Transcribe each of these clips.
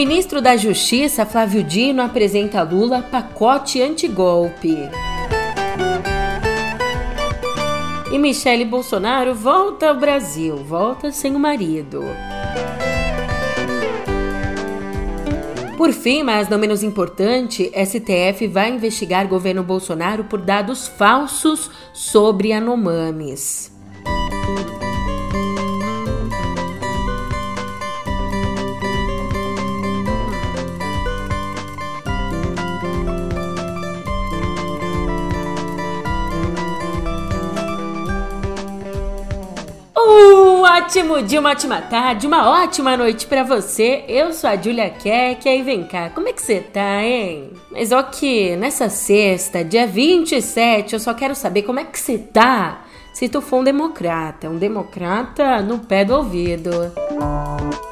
Ministro da Justiça Flávio Dino apresenta a Lula pacote antigolpe. E Michele Bolsonaro volta ao Brasil, volta sem o marido. Por fim, mas não menos importante, STF vai investigar governo Bolsonaro por dados falsos sobre Anomames. Ótimo dia, uma ótima tarde, uma ótima noite para você. Eu sou a Julia Keck aí vem cá, como é que você tá, hein? Mas ó que nessa sexta, dia 27, eu só quero saber como é que você tá se tu for um democrata, um democrata no pé do ouvido. Música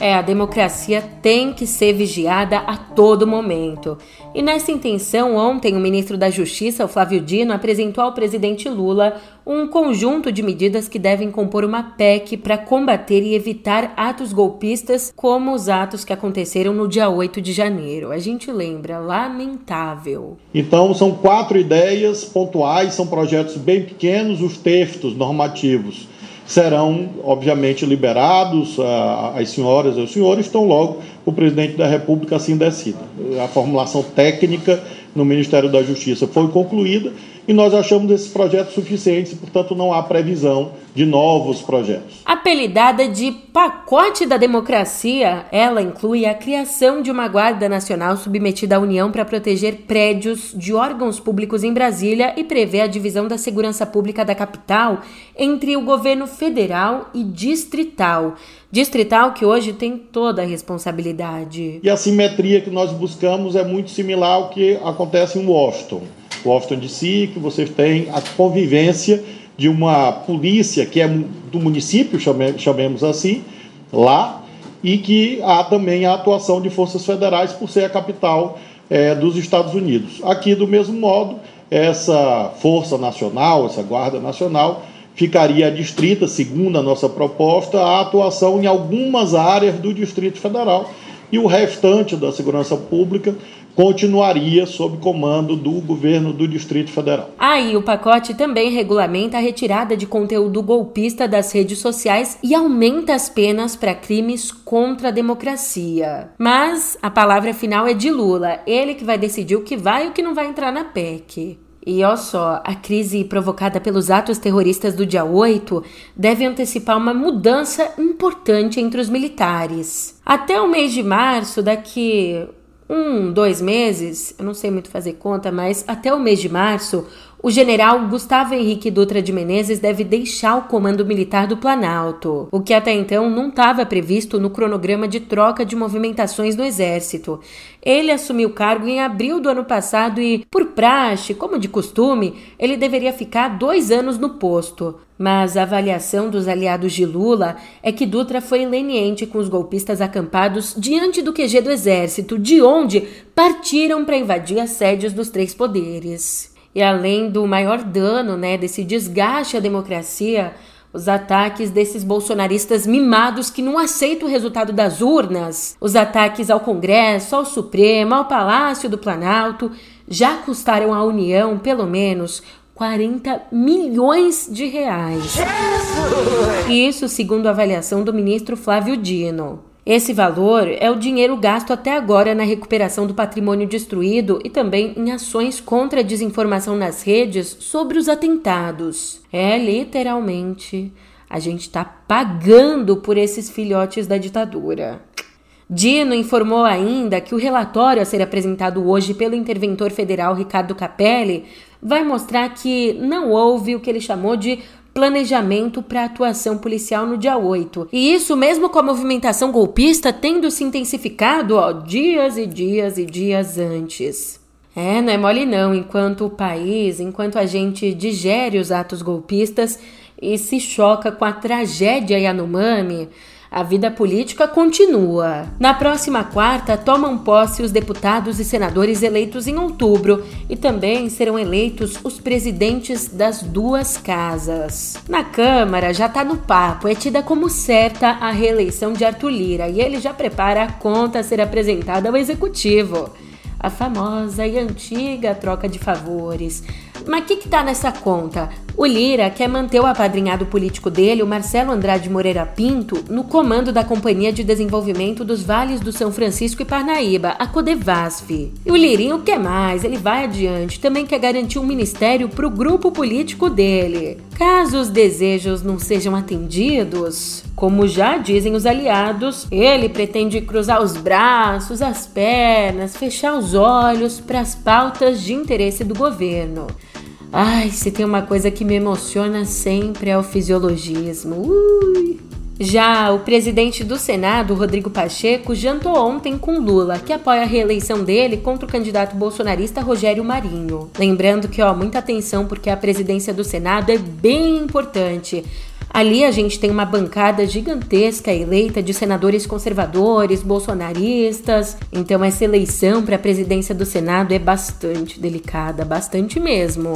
É, a democracia tem que ser vigiada a todo momento. E nessa intenção, ontem o ministro da Justiça, o Flávio Dino, apresentou ao presidente Lula um conjunto de medidas que devem compor uma PEC para combater e evitar atos golpistas, como os atos que aconteceram no dia 8 de janeiro. A gente lembra, lamentável. Então, são quatro ideias pontuais, são projetos bem pequenos, os textos normativos serão, obviamente, liberados as senhoras e os senhores, então logo o presidente da República assim decida. A formulação técnica no Ministério da Justiça foi concluída e nós achamos esses projetos suficientes e, portanto, não há previsão de novos projetos. Apelidada de pacote da democracia, ela inclui a criação de uma Guarda Nacional submetida à União para proteger prédios de órgãos públicos em Brasília e prevê a divisão da segurança pública da capital entre o governo federal e distrital. Distrital que hoje tem toda a responsabilidade. E a simetria que nós buscamos é muito similar ao que acontece em Washington. Washington DC, que você tem a convivência de uma polícia que é do município, chamemos assim, lá, e que há também a atuação de forças federais por ser a capital é, dos Estados Unidos. Aqui, do mesmo modo, essa força nacional, essa guarda nacional, ficaria distrita, segundo a nossa proposta, a atuação em algumas áreas do Distrito Federal e o restante da segurança pública continuaria sob comando do governo do Distrito Federal. Aí, o pacote também regulamenta a retirada de conteúdo golpista das redes sociais e aumenta as penas para crimes contra a democracia. Mas a palavra final é de Lula, ele que vai decidir o que vai e o que não vai entrar na PEC. E olha só, a crise provocada pelos atos terroristas do dia 8 deve antecipar uma mudança importante entre os militares. Até o mês de março, daqui um, dois meses, eu não sei muito fazer conta, mas até o mês de março, o general Gustavo Henrique Dutra de Menezes deve deixar o comando militar do Planalto, o que até então não estava previsto no cronograma de troca de movimentações do Exército. Ele assumiu o cargo em abril do ano passado e, por praxe, como de costume, ele deveria ficar dois anos no posto. Mas a avaliação dos aliados de Lula é que Dutra foi leniente com os golpistas acampados diante do QG do Exército, de onde partiram para invadir as sedes dos três poderes. E além do maior dano, né, desse desgaste à democracia, os ataques desses bolsonaristas mimados que não aceitam o resultado das urnas, os ataques ao Congresso, ao Supremo, ao Palácio do Planalto, já custaram à União pelo menos 40 milhões de reais. Jesus! Isso segundo a avaliação do ministro Flávio Dino. Esse valor é o dinheiro gasto até agora na recuperação do patrimônio destruído e também em ações contra a desinformação nas redes sobre os atentados. É literalmente a gente está pagando por esses filhotes da ditadura. Dino informou ainda que o relatório a ser apresentado hoje pelo interventor federal Ricardo Capelli vai mostrar que não houve o que ele chamou de planejamento para atuação policial no dia 8. E isso mesmo com a movimentação golpista tendo se intensificado ó, dias e dias e dias antes. É, não é mole não, enquanto o país, enquanto a gente digere os atos golpistas e se choca com a tragédia Yanomami, A vida política continua. Na próxima quarta, tomam posse os deputados e senadores eleitos em outubro e também serão eleitos os presidentes das duas casas. Na Câmara já está no papo, é tida como certa a reeleição de Arthur Lira e ele já prepara a conta a ser apresentada ao executivo a famosa e antiga troca de favores. Mas o que, que tá nessa conta? O Lira quer manter o apadrinhado político dele, o Marcelo Andrade Moreira Pinto, no comando da Companhia de Desenvolvimento dos Vales do São Francisco e Parnaíba, a Codevasf. E o Lirinho quer mais, ele vai adiante, também quer garantir um ministério para o grupo político dele. Caso os desejos não sejam atendidos, como já dizem os aliados, ele pretende cruzar os braços, as pernas, fechar os olhos para as pautas de interesse do governo. Ai, se tem uma coisa que me emociona sempre é o fisiologismo. Ui. Já o presidente do Senado, Rodrigo Pacheco, jantou ontem com Lula, que apoia a reeleição dele contra o candidato bolsonarista Rogério Marinho. Lembrando que, ó, muita atenção porque a presidência do Senado é bem importante. Ali a gente tem uma bancada gigantesca eleita de senadores conservadores, bolsonaristas. Então essa eleição para a presidência do Senado é bastante delicada, bastante mesmo.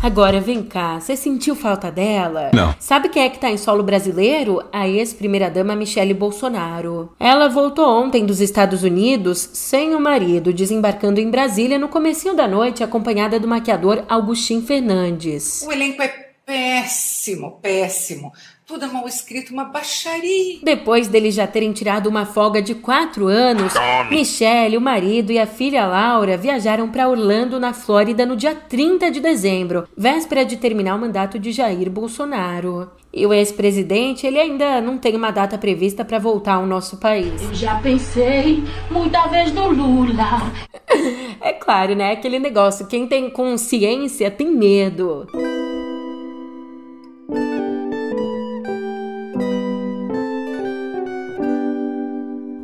Agora vem cá, você sentiu falta dela? Não. Sabe quem é que tá em solo brasileiro? A ex-primeira-dama Michele Bolsonaro. Ela voltou ontem dos Estados Unidos sem o marido, desembarcando em Brasília no comecinho da noite, acompanhada do maquiador Augustin Fernandes. O elenco é péssimo, péssimo. Tudo é mal escrito, uma baixaria. Depois deles já terem tirado uma folga de quatro anos, Tome. Michelle, o marido e a filha Laura viajaram para Orlando, na Flórida, no dia 30 de dezembro, véspera de terminar o mandato de Jair Bolsonaro. E o ex-presidente, ele ainda não tem uma data prevista para voltar ao nosso país. Eu já pensei muita vez no Lula. é claro, né? Aquele negócio, quem tem consciência tem medo.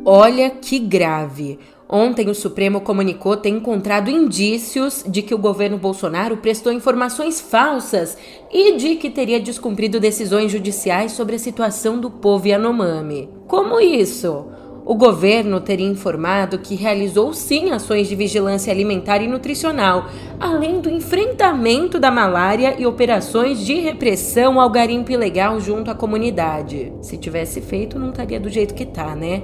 Olha que grave. Ontem, o Supremo comunicou ter encontrado indícios de que o governo Bolsonaro prestou informações falsas e de que teria descumprido decisões judiciais sobre a situação do povo Yanomami. Como isso? O governo teria informado que realizou sim ações de vigilância alimentar e nutricional, além do enfrentamento da malária e operações de repressão ao garimpo ilegal junto à comunidade. Se tivesse feito, não estaria do jeito que tá, né?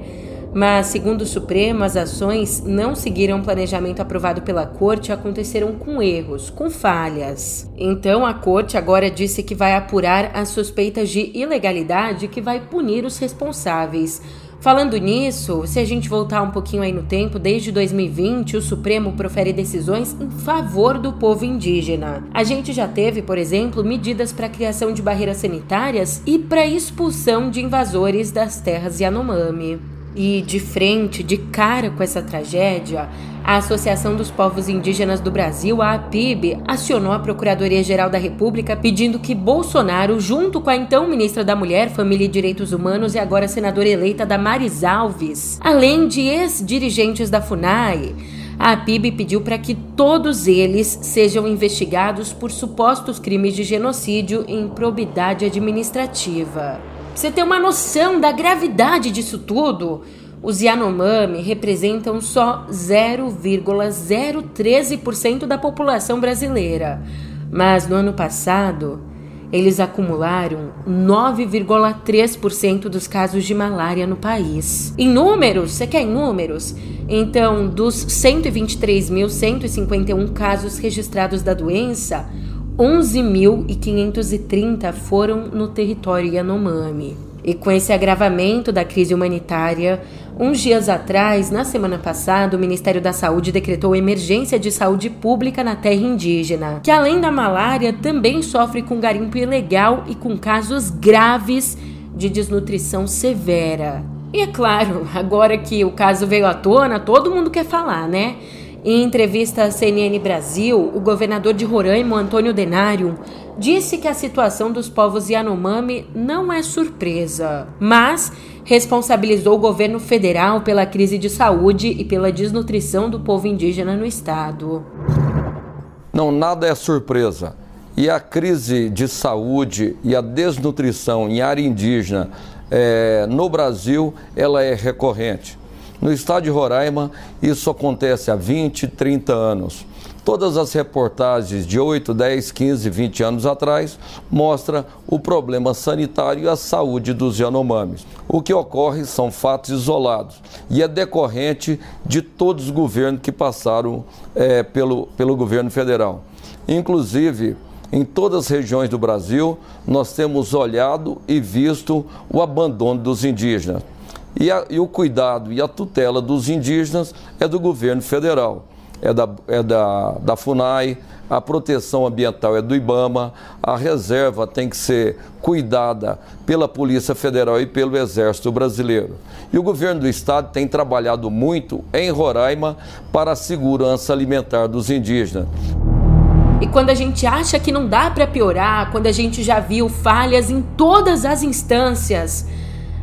Mas, segundo o Supremo, as ações não seguiram o planejamento aprovado pela Corte e aconteceram com erros, com falhas. Então, a Corte agora disse que vai apurar as suspeitas de ilegalidade e que vai punir os responsáveis. Falando nisso, se a gente voltar um pouquinho aí no tempo, desde 2020 o Supremo profere decisões em favor do povo indígena. A gente já teve, por exemplo, medidas para a criação de barreiras sanitárias e para expulsão de invasores das terras Yanomami. E de frente, de cara com essa tragédia, a Associação dos Povos Indígenas do Brasil, a APIB, acionou a Procuradoria-Geral da República pedindo que Bolsonaro, junto com a então ministra da Mulher, Família e Direitos Humanos e agora senadora eleita Damares Alves, além de ex-dirigentes da FUNAI, a APIB pediu para que todos eles sejam investigados por supostos crimes de genocídio e improbidade administrativa você ter uma noção da gravidade disso tudo, os Yanomami representam só 0,013% da população brasileira. Mas no ano passado, eles acumularam 9,3% dos casos de malária no país. Em números, você quer em números? Então, dos 123.151 casos registrados da doença, 11.530 foram no território Yanomami. E com esse agravamento da crise humanitária, uns dias atrás, na semana passada, o Ministério da Saúde decretou emergência de saúde pública na terra indígena, que além da malária também sofre com garimpo ilegal e com casos graves de desnutrição severa. E é claro, agora que o caso veio à tona, todo mundo quer falar, né? Em entrevista à CNN Brasil, o governador de Roraima, Antônio Denário, disse que a situação dos povos Yanomami não é surpresa, mas responsabilizou o governo federal pela crise de saúde e pela desnutrição do povo indígena no estado. Não, nada é surpresa. E a crise de saúde e a desnutrição em área indígena é, no Brasil ela é recorrente. No estado de Roraima, isso acontece há 20, 30 anos. Todas as reportagens de 8, 10, 15, 20 anos atrás mostram o problema sanitário e a saúde dos Yanomamis. O que ocorre são fatos isolados e é decorrente de todos os governos que passaram é, pelo, pelo governo federal. Inclusive, em todas as regiões do Brasil, nós temos olhado e visto o abandono dos indígenas. E, a, e o cuidado e a tutela dos indígenas é do governo federal, é da, é da, da FUNAI, a proteção ambiental é do IBAMA, a reserva tem que ser cuidada pela Polícia Federal e pelo Exército Brasileiro. E o governo do estado tem trabalhado muito em Roraima para a segurança alimentar dos indígenas. E quando a gente acha que não dá para piorar, quando a gente já viu falhas em todas as instâncias,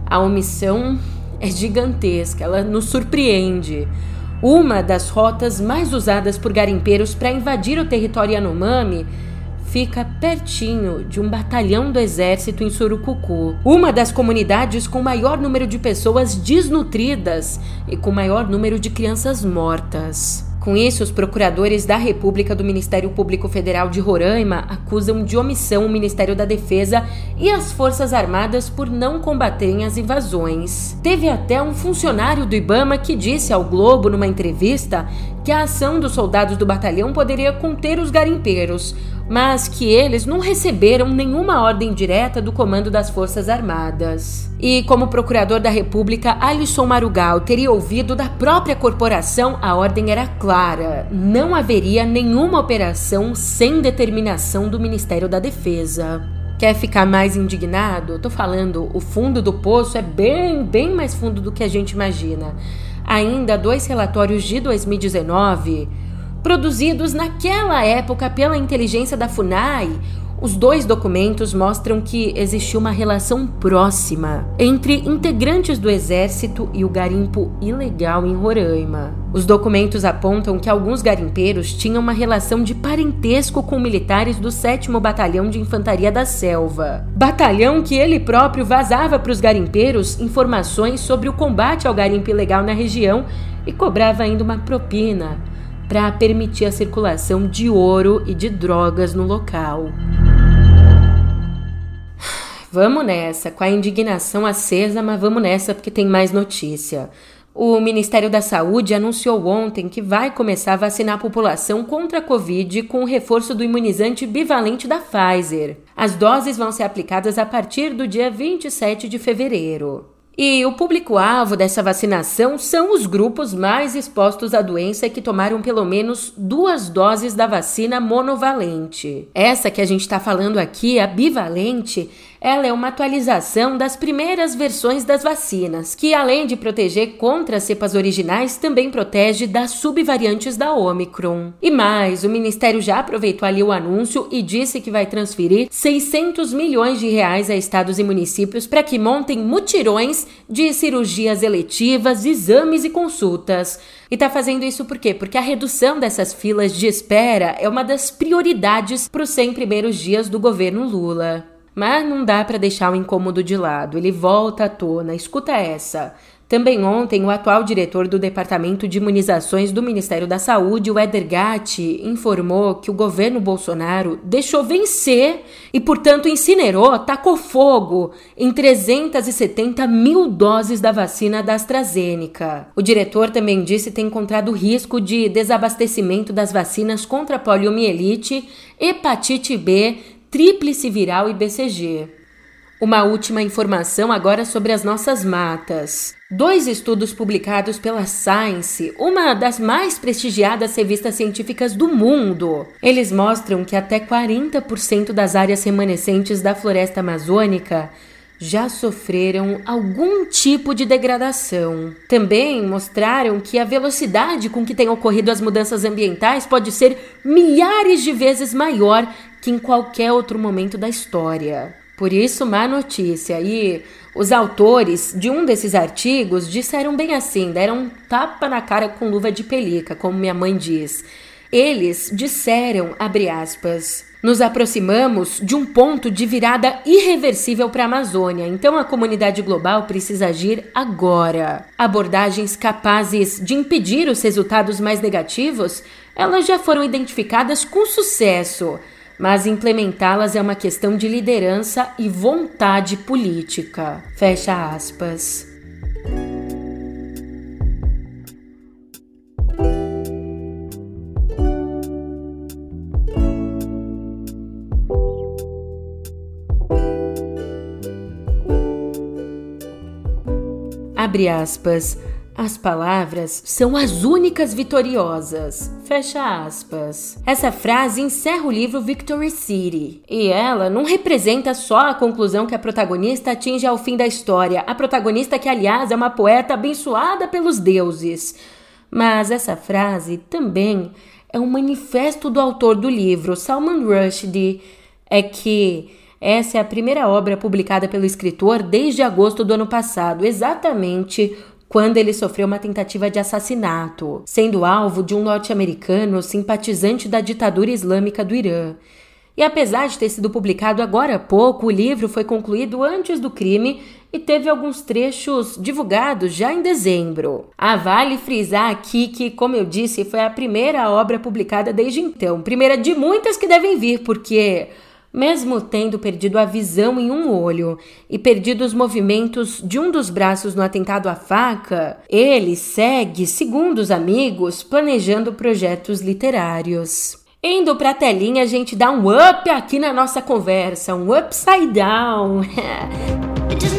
a omissão é gigantesca, ela nos surpreende. Uma das rotas mais usadas por garimpeiros para invadir o território Yanomami fica pertinho de um batalhão do exército em Surucucu, uma das comunidades com maior número de pessoas desnutridas e com maior número de crianças mortas. Com isso, os procuradores da República do Ministério Público Federal de Roraima acusam de omissão o Ministério da Defesa e as Forças Armadas por não combaterem as invasões. Teve até um funcionário do Ibama que disse ao Globo numa entrevista que a ação dos soldados do batalhão poderia conter os garimpeiros, mas que eles não receberam nenhuma ordem direta do comando das Forças Armadas. E como procurador da República, Alisson Marugal teria ouvido da própria corporação, a ordem era clara: não haveria nenhuma operação sem determinação do Ministério da Defesa. Quer ficar mais indignado? Tô falando, o fundo do poço é bem, bem mais fundo do que a gente imagina. Ainda dois relatórios de 2019 produzidos naquela época pela inteligência da FUNAI, os dois documentos mostram que existiu uma relação próxima entre integrantes do exército e o garimpo ilegal em Roraima. Os documentos apontam que alguns garimpeiros tinham uma relação de parentesco com militares do 7 Batalhão de Infantaria da Selva. Batalhão que ele próprio vazava para os garimpeiros informações sobre o combate ao garimpo ilegal na região e cobrava ainda uma propina para permitir a circulação de ouro e de drogas no local. Vamos nessa, com a indignação acesa, mas vamos nessa porque tem mais notícia. O Ministério da Saúde anunciou ontem que vai começar a vacinar a população contra a Covid com o reforço do imunizante bivalente da Pfizer. As doses vão ser aplicadas a partir do dia 27 de fevereiro. E o público-alvo dessa vacinação são os grupos mais expostos à doença e que tomaram pelo menos duas doses da vacina monovalente. Essa que a gente está falando aqui, a bivalente, ela é uma atualização das primeiras versões das vacinas, que além de proteger contra as cepas originais, também protege das subvariantes da Omicron. E mais, o Ministério já aproveitou ali o anúncio e disse que vai transferir 600 milhões de reais a estados e municípios para que montem mutirões de cirurgias eletivas, exames e consultas. E está fazendo isso por quê? Porque a redução dessas filas de espera é uma das prioridades para os 100 primeiros dias do governo Lula. Mas não dá para deixar o incômodo de lado, ele volta à tona. Escuta essa. Também ontem, o atual diretor do Departamento de Imunizações do Ministério da Saúde, o Eder Gatti, informou que o governo Bolsonaro deixou vencer e, portanto, incinerou, tacou fogo em 370 mil doses da vacina da AstraZeneca. O diretor também disse ter encontrado risco de desabastecimento das vacinas contra poliomielite, hepatite B, tríplice viral e BCG. Uma última informação agora sobre as nossas matas. Dois estudos publicados pela Science, uma das mais prestigiadas revistas científicas do mundo. Eles mostram que até 40% das áreas remanescentes da floresta amazônica já sofreram algum tipo de degradação. Também mostraram que a velocidade com que têm ocorrido as mudanças ambientais pode ser milhares de vezes maior que em qualquer outro momento da história. Por isso, má notícia. E os autores de um desses artigos disseram bem assim, deram um tapa na cara com luva de pelica, como minha mãe diz. Eles disseram, abre aspas, Nos aproximamos de um ponto de virada irreversível para a Amazônia, então a comunidade global precisa agir agora. Abordagens capazes de impedir os resultados mais negativos, elas já foram identificadas com sucesso, mas implementá-las é uma questão de liderança e vontade política. Fecha aspas. Abre aspas. As palavras são as únicas vitoriosas. Fecha aspas. Essa frase encerra o livro Victory City. E ela não representa só a conclusão que a protagonista atinge ao fim da história. A protagonista, que aliás é uma poeta abençoada pelos deuses. Mas essa frase também é um manifesto do autor do livro, Salman Rushdie. É que essa é a primeira obra publicada pelo escritor desde agosto do ano passado, exatamente quando ele sofreu uma tentativa de assassinato, sendo alvo de um norte-americano simpatizante da ditadura islâmica do Irã. E apesar de ter sido publicado agora há pouco, o livro foi concluído antes do crime e teve alguns trechos divulgados já em dezembro. Ah, vale frisar aqui que, como eu disse, foi a primeira obra publicada desde então, primeira de muitas que devem vir, porque mesmo tendo perdido a visão em um olho e perdido os movimentos de um dos braços no atentado à faca, ele segue, segundo os amigos, planejando projetos literários. Indo pra telinha, a gente dá um up aqui na nossa conversa, um upside down.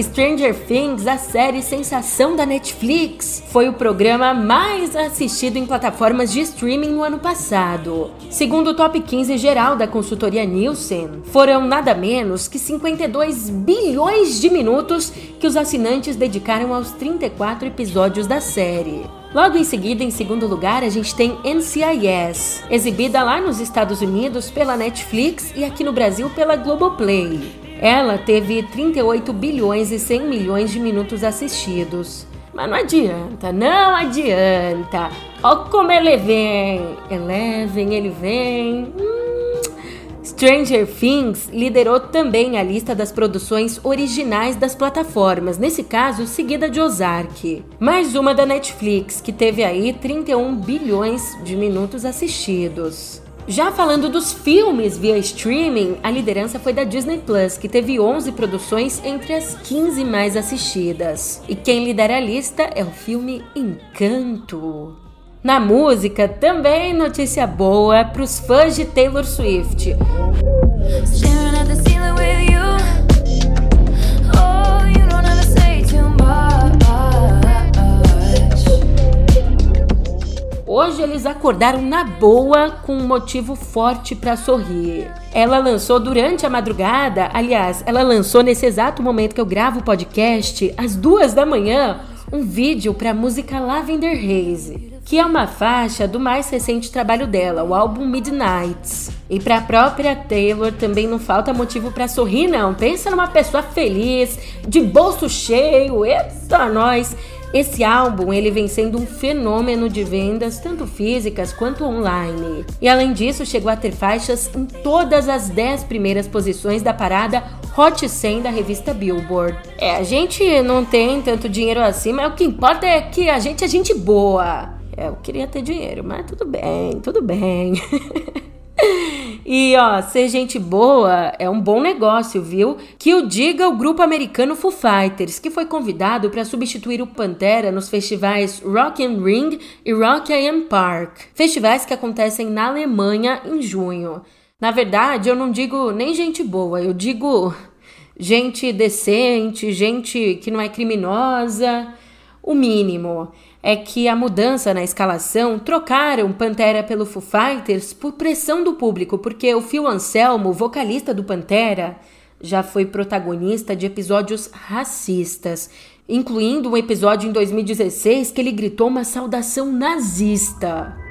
Stranger Things, a série sensação da Netflix, foi o programa mais assistido em plataformas de streaming no ano passado. Segundo o top 15 geral da consultoria Nielsen, foram nada menos que 52 bilhões de minutos que os assinantes dedicaram aos 34 episódios da série. Logo em seguida, em segundo lugar, a gente tem NCIS, exibida lá nos Estados Unidos pela Netflix e aqui no Brasil pela Globoplay. Ela teve 38 bilhões e 100 milhões de minutos assistidos. Mas não adianta, não adianta. Ó como ele vem. Eleven, ele vem. Hum. Stranger Things liderou também a lista das produções originais das plataformas, nesse caso, seguida de Ozark. Mais uma da Netflix, que teve aí 31 bilhões de minutos assistidos. Já falando dos filmes via streaming, a liderança foi da Disney Plus, que teve 11 produções entre as 15 mais assistidas. E quem lidera a lista é o filme Encanto. Na música, também notícia boa para os fãs de Taylor Swift. Hoje eles acordaram na boa com um motivo forte para sorrir. Ela lançou durante a madrugada, aliás, ela lançou nesse exato momento que eu gravo o podcast, às duas da manhã, um vídeo para a música Lavender Haze, que é uma faixa do mais recente trabalho dela, o álbum Midnights. E para a própria Taylor também não falta motivo para sorrir, não. Pensa numa pessoa feliz, de bolso cheio, eita nós. Esse álbum ele vem sendo um fenômeno de vendas, tanto físicas quanto online. E além disso, chegou a ter faixas em todas as 10 primeiras posições da parada Hot 100 da revista Billboard. É, a gente não tem tanto dinheiro assim, mas o que importa é que a gente é gente boa. É, eu queria ter dinheiro, mas tudo bem, tudo bem. E ó, ser gente boa é um bom negócio, viu? Que o diga o grupo americano Foo Fighters, que foi convidado para substituir o Pantera nos festivais Rock and Ring e Rock am Park, festivais que acontecem na Alemanha em junho. Na verdade, eu não digo nem gente boa, eu digo gente decente, gente que não é criminosa, o mínimo é que a mudança na escalação trocaram Pantera pelo Foo Fighters por pressão do público, porque o Phil Anselmo, vocalista do Pantera, já foi protagonista de episódios racistas, incluindo um episódio em 2016 que ele gritou uma saudação nazista.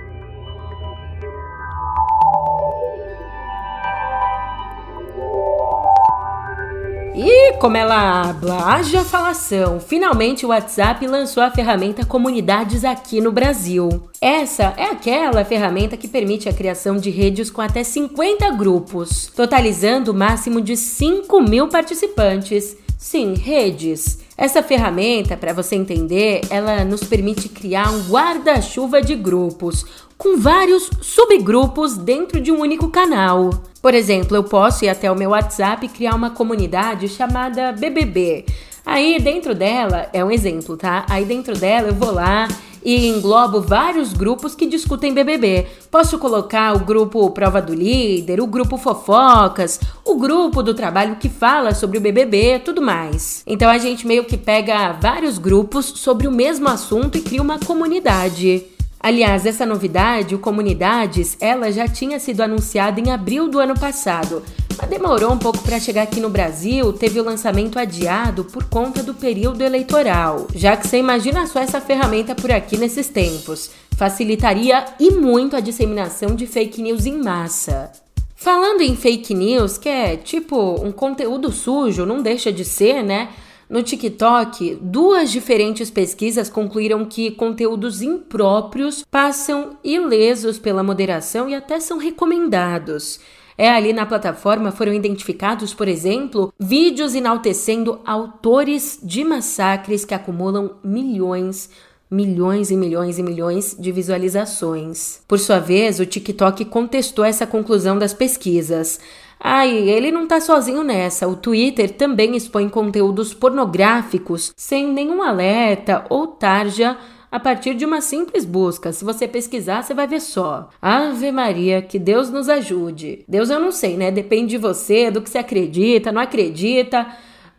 E como ela habla, haja falação, finalmente o WhatsApp lançou a ferramenta Comunidades aqui no Brasil. Essa é aquela ferramenta que permite a criação de redes com até 50 grupos, totalizando o máximo de 5 mil participantes. Sim, redes. Essa ferramenta, para você entender, ela nos permite criar um guarda-chuva de grupos, com vários subgrupos dentro de um único canal. Por exemplo, eu posso ir até o meu WhatsApp e criar uma comunidade chamada BBB. Aí dentro dela, é um exemplo, tá? Aí dentro dela eu vou lá e englobo vários grupos que discutem BBB. Posso colocar o grupo Prova do Líder, o grupo Fofocas, o grupo do trabalho que fala sobre o BBB, tudo mais. Então a gente meio que pega vários grupos sobre o mesmo assunto e cria uma comunidade. Aliás, essa novidade, o Comunidades, ela já tinha sido anunciada em abril do ano passado, mas demorou um pouco para chegar aqui no Brasil, teve o lançamento adiado por conta do período eleitoral. Já que você imagina só essa ferramenta por aqui nesses tempos, facilitaria e muito a disseminação de fake news em massa. Falando em fake news, que é tipo um conteúdo sujo, não deixa de ser, né? No TikTok, duas diferentes pesquisas concluíram que conteúdos impróprios passam ilesos pela moderação e até são recomendados. É ali na plataforma foram identificados, por exemplo, vídeos enaltecendo autores de massacres que acumulam milhões milhões e milhões e milhões de visualizações. Por sua vez, o TikTok contestou essa conclusão das pesquisas. E ele não tá sozinho nessa. O Twitter também expõe conteúdos pornográficos sem nenhum alerta ou tarja a partir de uma simples busca. Se você pesquisar, você vai ver só. Ave Maria, que Deus nos ajude. Deus eu não sei, né? Depende de você, do que você acredita, não acredita.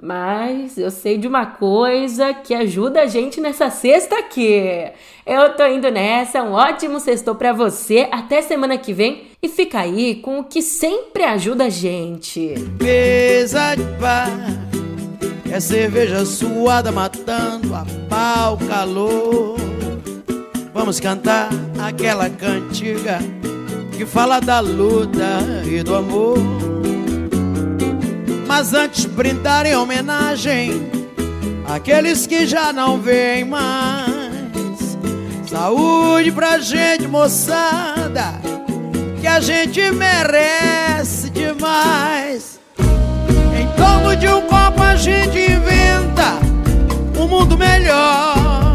Mas eu sei de uma coisa que ajuda a gente nessa sexta aqui. Eu tô indo nessa, um ótimo sextou para você. Até semana que vem e fica aí com o que sempre ajuda a gente. Mesa de é cerveja suada matando a pau calor. Vamos cantar aquela cantiga que fala da luta e do amor. Mas antes brindar em homenagem àqueles que já não vêm mais. Saúde pra gente, moçada, que a gente merece demais. Torno de um copo a gente inventa um mundo melhor.